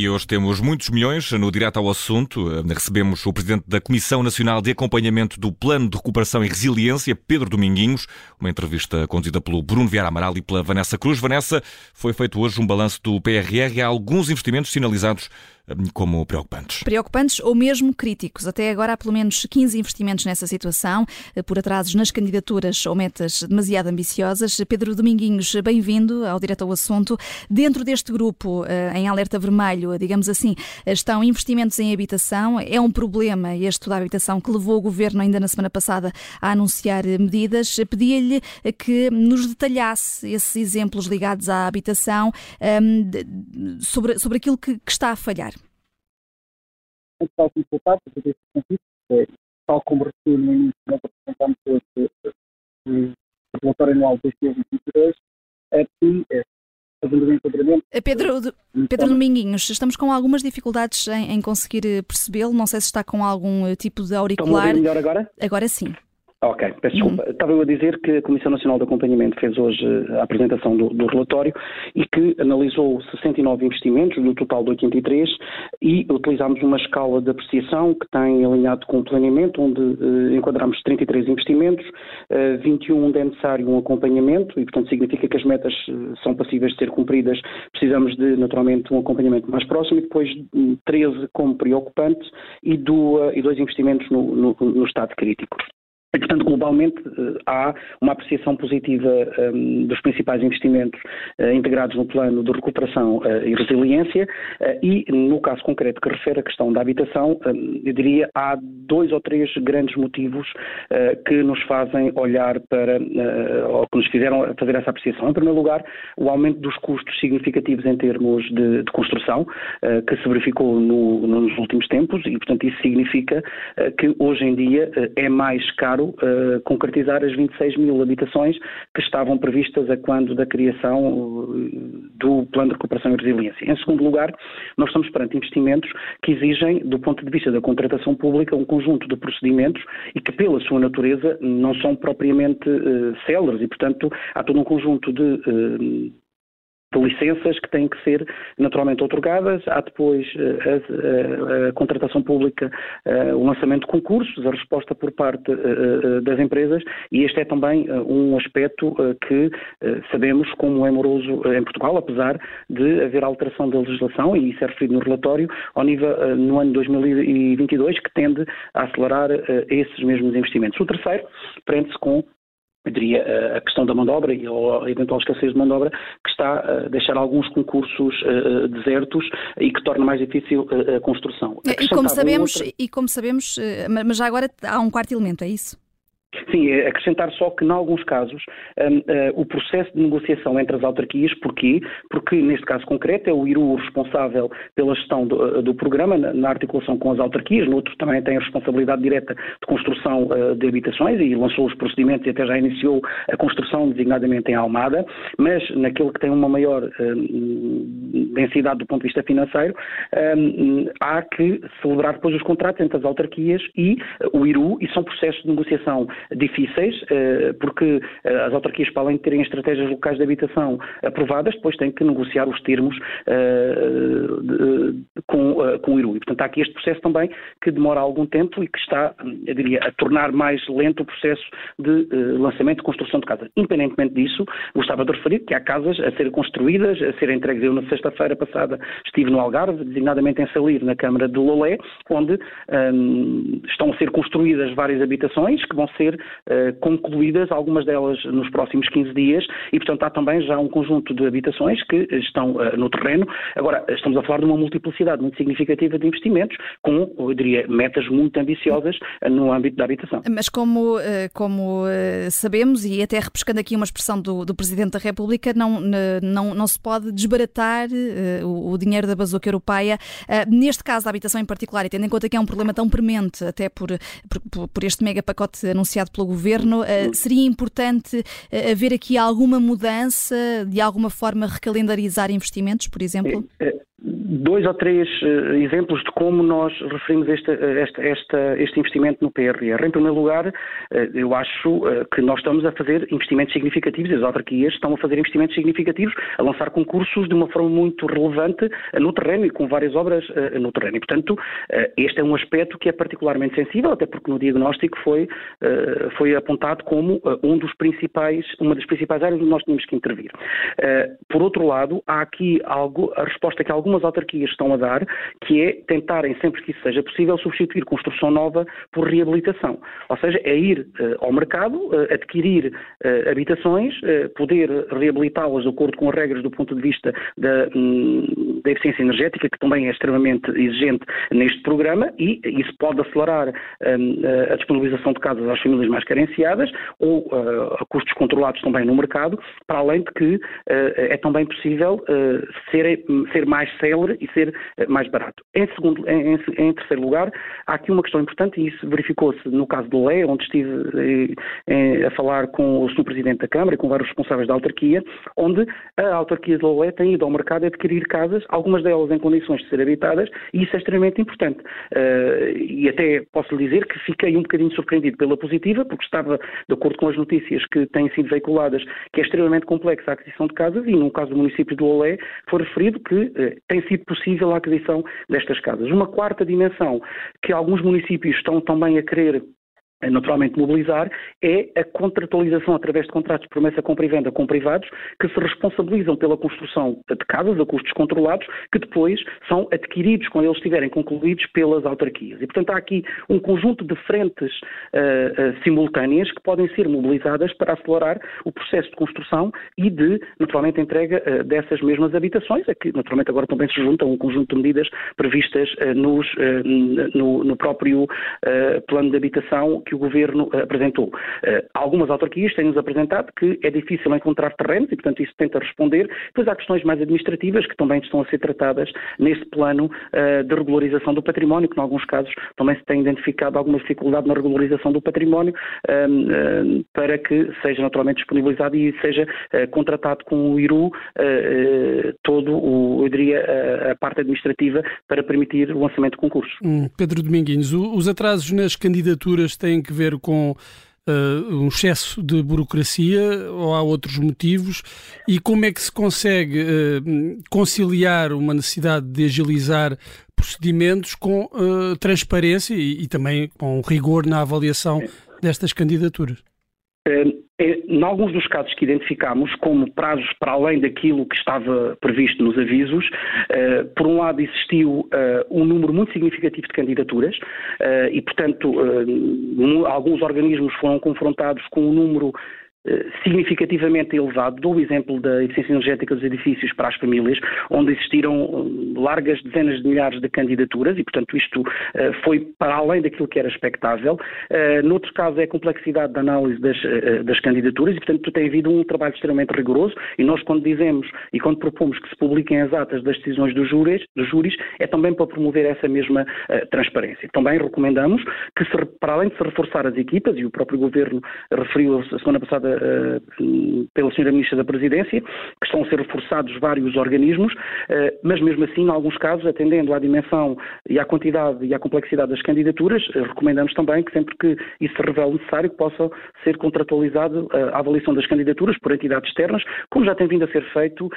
E hoje temos muitos milhões no Direto ao Assunto. Recebemos o Presidente da Comissão Nacional de Acompanhamento do Plano de Recuperação e Resiliência, Pedro Dominguinhos. Uma entrevista conduzida pelo Bruno Vieira Amaral e pela Vanessa Cruz. Vanessa, foi feito hoje um balanço do PRR. Há alguns investimentos sinalizados como preocupantes. Preocupantes ou mesmo críticos. Até agora há pelo menos 15 investimentos nessa situação, eh, por atrasos nas candidaturas ou metas demasiado ambiciosas. Pedro Dominguinhos, bem-vindo ao Direto ao Assunto. Dentro deste grupo, eh, em alerta vermelho, digamos assim, estão investimentos em habitação. É um problema este da habitação que levou o Governo ainda na semana passada a anunciar medidas. Pedia-lhe que nos detalhasse esses exemplos ligados à habitação ehm, sobre, sobre aquilo que está a falhar antes de algum resultado, para fazer esse convite, é, tal como referi no início, nós apresentamos o relatório anual de 2022, é que é. Eh, Pedro, Pedro Dominguinhos, estamos com algumas dificuldades em, em conseguir eh, percebê-lo. Não sei se está com algum eh, tipo de auricular. Estão melhor agora? Agora sim. Ok, peço desculpa. Uhum. Estava eu a dizer que a Comissão Nacional de Acompanhamento fez hoje a apresentação do, do, relatório e que analisou 69 investimentos, no total de 83, e utilizámos uma escala de apreciação que tem alinhado com o planeamento, onde uh, enquadramos 33 investimentos, uh, 21 onde é necessário um acompanhamento, e portanto significa que as metas uh, são passíveis de ser cumpridas, precisamos de naturalmente um acompanhamento mais próximo, e depois 13 como preocupantes e, do, e dois investimentos no, no, no estado crítico. E, portanto, globalmente eh, há uma apreciação positiva um, dos principais investimentos uh, integrados no plano de recuperação uh, e resiliência uh, e, no caso concreto que refere à questão da habitação, eu diria há dois ou três grandes motivos que nos fazem olhar para, ou que nos fizeram fazer essa apreciação. Em primeiro lugar, o aumento dos custos significativos em termos de, de construção, que se verificou no, nos últimos tempos e, portanto, isso significa que hoje em dia é mais caro claro, uh, concretizar as 26 mil habitações que estavam previstas a quando da criação uh, do Plano de Recuperação e Resiliência. Em segundo lugar, nós estamos perante investimentos que exigem, do ponto de vista da contratação pública, um conjunto de procedimentos e que, pela sua natureza, não são propriamente uh, céleres e, portanto, há todo um conjunto de de licenças que têm que ser naturalmente otorgadas, há depois eh, a, a, a contratação pública, eh, o lançamento de concursos, a resposta por parte eh, das empresas e este é também um aspecto que sabemos como é moroso em Portugal, apesar de haver alteração da legislação e isso é referido no relatório ao nível no ano 2022 que tende a acelerar esses mesmos investimentos. O terceiro prende-se com eu diria, a questão da mão de obra ou a eventual escassez de mão de obra, que está a deixar alguns concursos uh, desertos e que torna mais difícil uh, a construção. E como, sabemos, outra... e como sabemos, mas já agora há um quarto elemento, é isso? Sim, é acrescentar só que, em alguns casos, um, uh, o processo de negociação entre as autarquias, porquê? Porque, neste caso concreto, é o IRU responsável pela gestão do, uh, do programa, na, na, articulação com as autarquias, no outro também tem a responsabilidade direta de construção uh, de habitações e lançou os procedimentos e até já iniciou a construção, designadamente em Almada, mas naquele que tem uma maior hum, densidade do ponto de vista financeiro, um, há que celebrar depois os contratos entre as autarquias e o IRU, e são processos de negociação difíceis, eh, porque eh, as autarquias, para além de terem estratégias locais de habitação aprovadas, depois têm que negociar os termos eh, com, com o IRU. E, portanto, há aqui este processo também que demora algum tempo e que está, eu diria, a tornar mais lento o processo de lançamento e construção de casas. Independentemente disso, gostava de referir que há casas a serem construídas, a serem entregues. Eu, na sexta-feira passada, estive no Algarve, designadamente em Salir, na Câmara de Lolé, onde um, estão a ser construídas várias habitações que vão ser ser uh, concluídas, algumas delas nos próximos 15 dias, e portanto há também já um conjunto de habitações que estão uh, no terreno. Agora, estamos a falar de uma multiplicidade muito significativa de investimentos, com, eu diria, metas muito ambiciosas no âmbito da habitação. Mas como, como sabemos, e até repescando aqui uma expressão do, do Presidente da República, não, não, não se pode desbaratar o, o dinheiro da bazuca europeia. Neste caso da habitação em particular, e tendo em conta que é um problema tão premente, até por, por, por este mega pacote anunciado anunciado pelo Governo. Uh, seria importante uh, haver aqui alguma mudança, de alguma forma recalendarizar investimentos, por exemplo? É, dois ou três uh, exemplos de como nós referimos este, este, investimento no PRR. Em primeiro lugar, uh, eu acho uh, que nós estamos a fazer investimentos significativos, as autarquias estão a fazer investimentos significativos, a lançar concursos de uma forma muito relevante no terreno e com várias obras no terreno. E, portanto, este é um aspecto que é particularmente sensível, até porque no diagnóstico foi, foi apontado como um dos principais, uma das principais áreas onde nós tínhamos que intervir. Por outro lado, há aqui algo, a resposta que algumas autarquias estão a dar, que é tentarem, sempre que isso seja possível, substituir construção nova por reabilitação. Ou seja, é ir uh, ao mercado, uh, adquirir uh, habitações, poder reabilitá-las de acordo com as regras do ponto de vista da, um, da eficiência energética, que também é extremamente exigente neste programa, e isso pode acelerar um, a disponibilização de casas às famílias mais carenciadas ou a custos controlados também no mercado, para além de que é também possível ser, ser mais célere e ser eh, mais barato. Em, segundo, em, em, terceiro lugar, há aqui uma questão importante, e isso verificou-se no caso do Lé, onde estive eh, a falar com o Sr. Presidente da Câmara e com vários responsáveis da autarquia, onde a autarquia de Lolé tem ido ao mercado adquirir casas, algumas delas em condições de ser habitadas, e isso é extremamente importante. Uh, e até posso lhe dizer que fiquei um bocadinho surpreendido pela positiva, porque estava de acordo com as notícias que têm sido veiculadas, que é extremamente complexa a aquisição de casas, e no caso do município de Lolé foi referido que tem sido possível a aquisição destas casas. Uma quarta dimensão que alguns municípios estão também a querer naturalmente mobilizar, é a contratualização através de contratos de promessa compra e venda com privados que se responsabilizam pela construção de casas a custos controlados que depois são adquiridos quando eles estiverem concluídos pelas autarquias. E, portanto, há aqui um conjunto de frentes uh, uh, simultâneas que podem ser mobilizadas para acelerar o processo de construção e de, naturalmente, entrega uh, dessas mesmas habitações, a que, naturalmente, agora também se junta um conjunto de medidas previstas nos, no, no, próprio plano de habitação que o Governo uh, apresentou. Uh, algumas autarquias têm-nos apresentado que é difícil encontrar terrenos e, portanto, isso tenta responder. Depois há questões mais administrativas que também estão a ser tratadas neste plano uh, de regularização do património, que, em alguns casos, também se tem identificado alguma dificuldade na regularização do património ehm, para que seja naturalmente disponibilizado e seja contratado com o IRU todo o, eu diria, a parte administrativa para permitir o lançamento de concurso. Hum, Pedro Dominguinhos, os atrasos nas candidaturas têm que ver com uh, um excesso de burocracia ou há outros motivos? E como é que se consegue uh, conciliar uma necessidade de agilizar procedimentos com uh, transparência e, e, também com rigor na avaliação destas candidaturas? Em alguns dos casos que identificámos como prazos para além daquilo que estava previsto nos avisos, uh, por um lado existiu uh, um número muito significativo de candidaturas uh, e, portanto, alguns organismos foram confrontados com um número significativamente elevado. Dou o exemplo da eficiência energética dos edifícios para as famílias, onde existiram eh, largas dezenas de milhares de candidaturas e, portanto, isto uh, foi para além daquilo que era expectável. Noutro caso, é a complexidade da análise das, das candidaturas e, portanto, tem havido um trabalho extremamente rigoroso e nós, quando dizemos e quando propomos que se publiquem as atas das decisões dos júris, dos júris é também para promover essa mesma transparência. Também recomendamos que, se, para além de se reforçar as equipas, e o próprio Governo referiu a semana passada uh, pela Sra. Ministra da Presidência, que estão a ser reforçados vários organismos, uh, mas mesmo assim, em alguns casos, atendendo à dimensão e à quantidade e à complexidade das candidaturas, recomendamos também que sempre que isso se revele necessário, possa ser contratualizado a avaliação das candidaturas por entidades externas, como já tem vindo a ser feito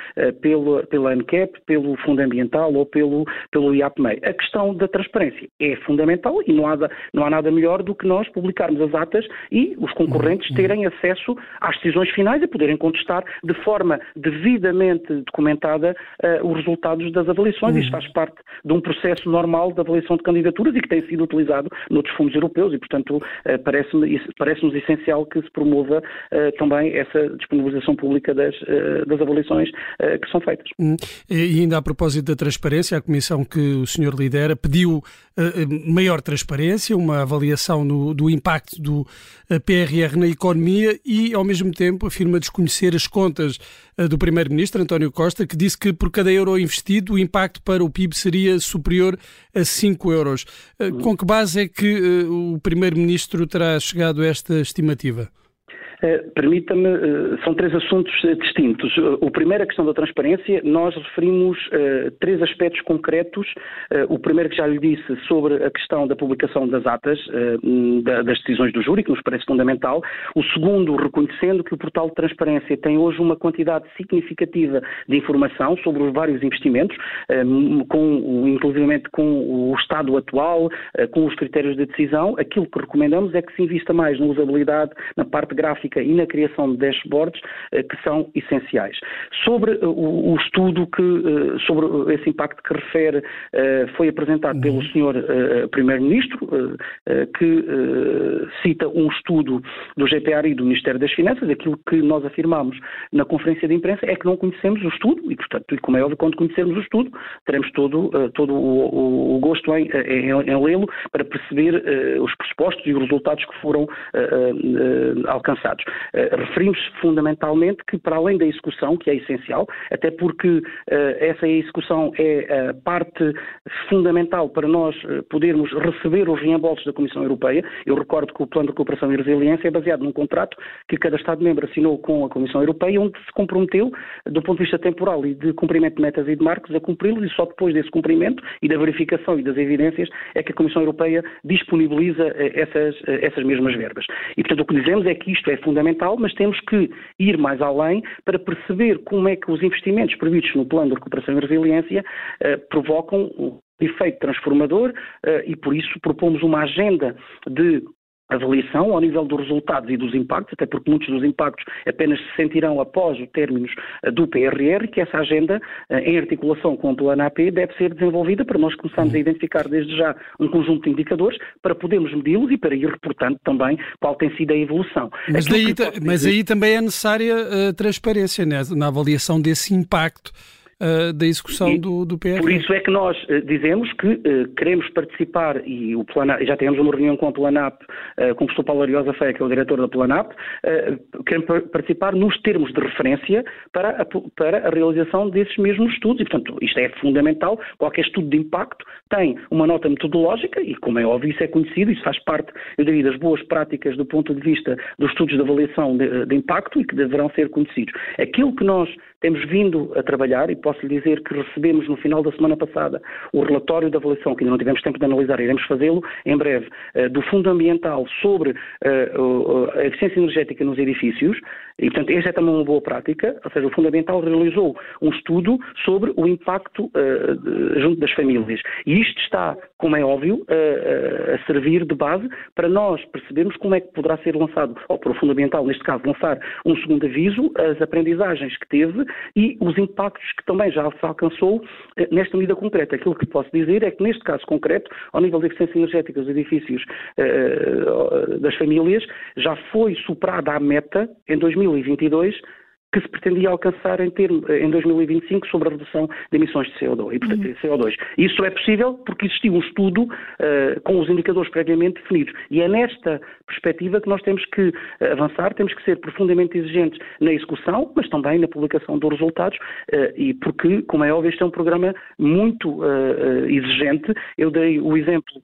pelo, pela ANCAP, pelo Fundo Ambiental ou pelo, pelo IAPMEI. A questão da transparência é fundamental e não há, não há nada melhor do que nós publicarmos as atas e os concorrentes uhum. terem acesso às decisões finais e poderem contestar de forma devidamente documentada uh, os resultados das avaliações. Uhum. Isto faz parte de um processo normal de avaliação de candidaturas e que tem sido utilizado noutros fundos europeus e, portanto, uh, parece-me, parece-nos essencial que se promova uh, também essa disponibilização pública das, das avaliações que são feitas. Uhum. E ainda a propósito da transparência, a comissão que o senhor lidera pediu maior transparência, uma avaliação no, do impacto do PRR na economia e, ao mesmo tempo, afirma desconhecer as contas eh, do Primeiro-Ministro, António Costa, que disse que por cada euro investido o impacto para o PIB seria superior a 5 euros. Eh, com que base é que eh, o Primeiro-Ministro terá chegado a esta estimativa? Eh, permita-me, eh, são três assuntos eh, distintos. O primeiro, a questão da transparência, nós referimos três aspectos concretos. O primeiro que já lhe disse sobre a questão da publicação das atas das decisões do júri, que nos parece fundamental. O segundo, reconhecendo que o portal de transparência tem hoje uma quantidade significativa de informação sobre os vários investimentos, com, inclusivamente com o estado atual, com os critérios de decisão. Aquilo que recomendamos é que se invista mais na usabilidade, na parte gráfica e na criação de dashboards eh, que são essenciais. Sobre eh, o, estudo que, eh, sobre esse impacto que refere, foi apresentado pelo uhum. Sr. Primeiro-Ministro, que cita um estudo do GPR e do Ministério das Finanças. Aquilo que nós afirmamos na conferência de imprensa é que não conhecemos o estudo e, portanto, como é óbvio, quando conhecermos o estudo, teremos todo, todo o, o gosto em, em, em lê-lo para perceber os pressupostos e os resultados que foram alcançados. Uh, referimos fundamentalmente que, para além da execução, que é essencial, até porque uh, essa execução é a parte fundamental para nós eh, podermos receber os reembolsos da Comissão Europeia. Eu recordo que o Plano de Cooperação e Resiliência é baseado num contrato que cada Estado-membro assinou com a Comissão Europeia, onde se comprometeu, do ponto de vista temporal e de cumprimento de metas e de marcos, a cumpri-los e só depois desse cumprimento e da verificação e das evidências é que a Comissão Europeia disponibiliza essas, essas mesmas verbas. E, portanto, o que dizemos é que isto é fundamental mas temos que ir mais além para perceber como é que os investimentos previstos no Plano de Recuperação e Resiliência eh, provocam um efeito transformador eh, e por isso propomos uma agenda de avaliação ao nível dos resultados e dos impactos, até porque muitos dos impactos apenas se sentirão após os términos eh, do PRR, que essa agenda, eh, em articulação com o Plano AP, deve ser desenvolvida para nós começarmos a identificar desde já um conjunto de indicadores para podermos medi-los e para ir reportando também qual tem sido a evolução. Mas, daí, mas aí também é necessária a eh, transparência né, na avaliação desse impacto uh, da execução e, do, do PR. Por isso é que nós uh, dizemos que uh, queremos participar, e o Planap, já tivemos uma reunião com a Planap, com o professor Paulo Ariosa Feia, que é o diretor da Planap, queremos participar nos termos de referência para a, para a realização desses mesmos estudos, e portanto isto é fundamental, qualquer estudo de impacto tem uma nota metodológica, e como é óbvio isso é conhecido, isso faz parte, eu diria, das boas práticas do ponto de vista dos estudos de avaliação de, de impacto e que deverão ser conhecidos. Aquilo que nós temos vindo a trabalhar, e posso lhe dizer que recebemos no final da semana passada o relatório de avaliação, que ainda não tivemos tempo de analisar, iremos fazê-lo em breve, eh, do Fundo Ambiental sobre eh, a eficiência energética nos edifícios, e portanto esta é também uma boa prática, ou seja, o Fundo Ambiental realizou um estudo sobre o impacto uh, junto das famílias. E isto está, como é óbvio, uh, a servir de base para nós percebermos como é que poderá ser lançado, ou para o Fundo Ambiental, neste caso, lançar um segundo aviso, as aprendizagens que teve e os impactos que também já se alcançou eh, nesta medida concreta. Aquilo que posso dizer é que, neste caso concreto, ao nível da eficiência energética dos edifícios eh, das famílias, já foi superada a meta em 2022 que se pretendia alcançar em, termo, em 2025 sobre a redução de emissões de CO2. E, portanto, uhum. CO2. Isso é possível porque existiu um estudo uh, com os indicadores previamente definidos. E é nesta perspectiva que nós temos que avançar, temos que ser profundamente exigentes na execução, mas também na publicação dos resultados, uh, e porque, como é óbvio, este é um programa muito uh, exigente. Eu dei o exemplo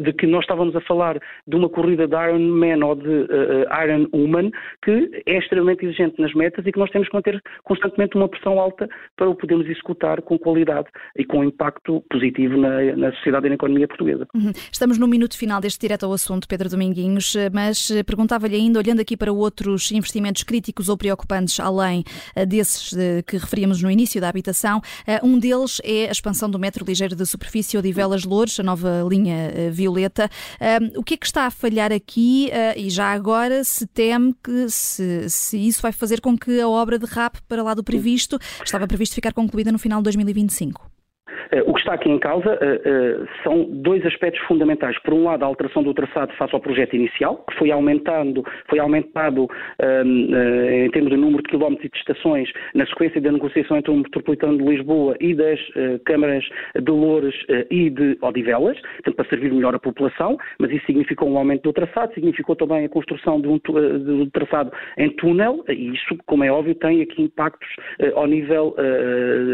de que nós estávamos a falar de uma corrida de Iron Man ou de uh, Iron Woman que é extremamente exigente nas metas e que nós temos que manter constantemente uma pressão alta para o podermos executar com qualidade e com impacto positivo na, na sociedade e na economia portuguesa. Uhum. Estamos no minuto final deste direto ao assunto, Pedro Dominguinhos, mas perguntava-lhe ainda, olhando aqui para outros investimentos críticos ou preocupantes, além desses que referíamos no início da habitação, um deles é a expansão do metro ligeiro de superfície Odivelas Louros, a nova linha Violeta. o que é que está a falhar aqui uh, e já agora se teme que se, se isso vai fazer com que a obra de RAP para lá do previsto, estava previsto ficar concluída no final de 2025? Eh, o que está aqui em causa eh, eh, são dois aspectos fundamentais. Por um lado, a alteração do traçado face ao projeto inicial, que foi aumentando, foi aumentado em termos de número de quilómetros e de estações na sequência da negociação entre o Metropolitano de Lisboa e das câmaras de Loures e de Odivelas, portanto, para servir melhor a população, mas isso significou um aumento do traçado, significou também a construção de um, traçado em túnel, e isso, como é óbvio, tem aqui impactos ao nível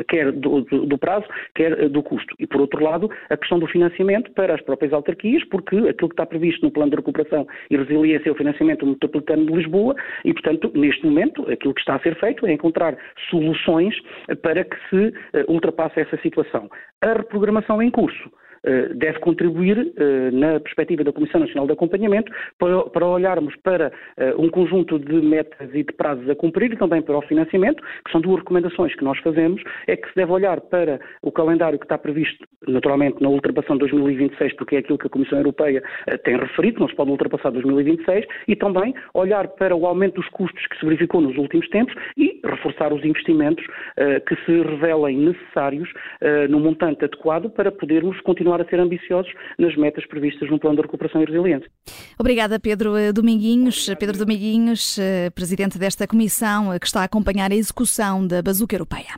quer do prazo, quer do custo. E, por outro lado, a questão do financiamento para as próprias autarquias, porque aquilo que está previsto no plano de recuperação e resiliência é o financiamento metropolitano de Lisboa e, portanto, neste momento, aquilo que está a ser feito é encontrar soluções para que se ultrapasse essa situação. A reprogramação em curso eh, deve contribuir, eh, na perspectiva da Comissão Nacional de Acompanhamento, para, olharmos para eh, um conjunto de metas e de prazos a cumprir e também para o financiamento, que são duas recomendações que nós fazemos, é que se deve olhar para o calendário que está previsto, naturalmente, na ultrapassão de 2026, porque é aquilo que a Comissão Europeia tem referido, não se pode ultrapassar 2026, e também olhar para o aumento dos custos que se verificou nos últimos tempos e reforçar os investimentos que se revelem necessários no montante adequado para podermos continuar continuar a ser ambiciosos nas metas previstas no Plano de Recuperação e Resiliência. Obrigada, Pedro Dominguinhos. Pedro Dominguinhos, eh, presidente desta comissão eh, que está a acompanhar a execução da Bazuca Europeia.